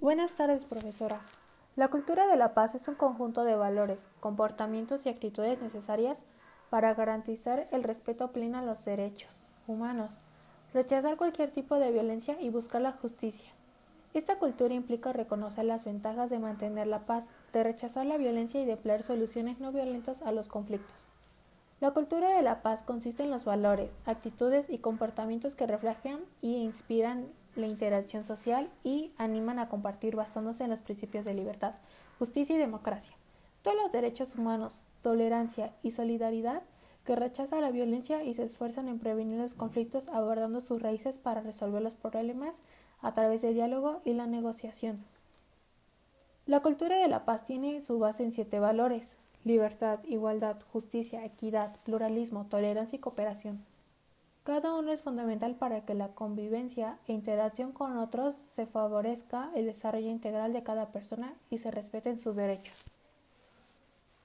Buenas tardes, profesora. La cultura de la paz es un conjunto de valores, comportamientos y actitudes necesarias para garantizar el respeto pleno a los derechos humanos, rechazar cualquier tipo de violencia y buscar la justicia. Esta cultura implica reconocer las ventajas de mantener la paz, de rechazar la violencia y de emplear soluciones no violentas a los conflictos. La cultura de la paz consiste en los valores, actitudes y comportamientos que reflejan y inspiran la interacción social y animan a compartir basándose en los principios de libertad, justicia y democracia. Todos los derechos humanos, tolerancia y solidaridad que rechaza la violencia y se esfuerzan en prevenir los conflictos abordando sus raíces para resolver los problemas a través del diálogo y la negociación. La cultura de la paz tiene su base en siete valores, libertad, igualdad, justicia, equidad, pluralismo, tolerancia y cooperación. Cada uno es fundamental para que la convivencia e interacción con otros se favorezca el desarrollo integral de cada persona y se respeten sus derechos.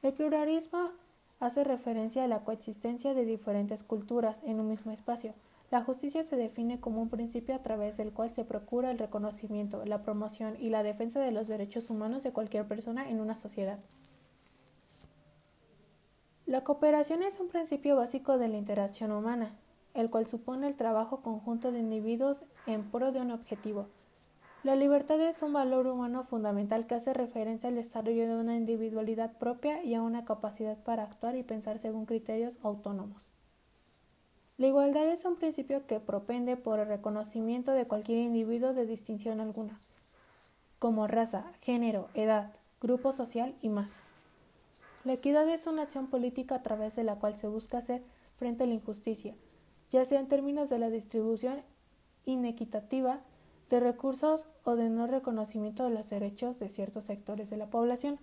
El pluralismo hace referencia a la coexistencia de diferentes culturas en un mismo espacio. La justicia se define como un principio a través del cual se procura el reconocimiento, la promoción y la defensa de los derechos humanos de cualquier persona en una sociedad. La cooperación es un principio básico de la interacción humana, el cual supone el trabajo conjunto de individuos en pro de un objetivo. La libertad es un valor humano fundamental que hace referencia al desarrollo de una individualidad propia y a una capacidad para actuar y pensar según criterios autónomos. La igualdad es un principio que propende por el reconocimiento de cualquier individuo de distinción alguna, como raza, género, edad, grupo social y más. La equidad es una acción política a través de la cual se busca hacer frente a la injusticia, ya sea en términos de la distribución inequitativa de recursos o de no reconocimiento de los derechos de ciertos sectores de la población.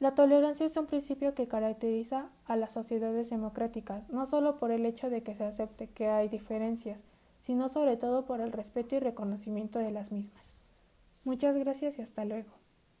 La tolerancia es un principio que caracteriza a las sociedades democráticas, no solo por el hecho de que se acepte que hay diferencias, sino sobre todo por el respeto y reconocimiento de las mismas. Muchas gracias y hasta luego.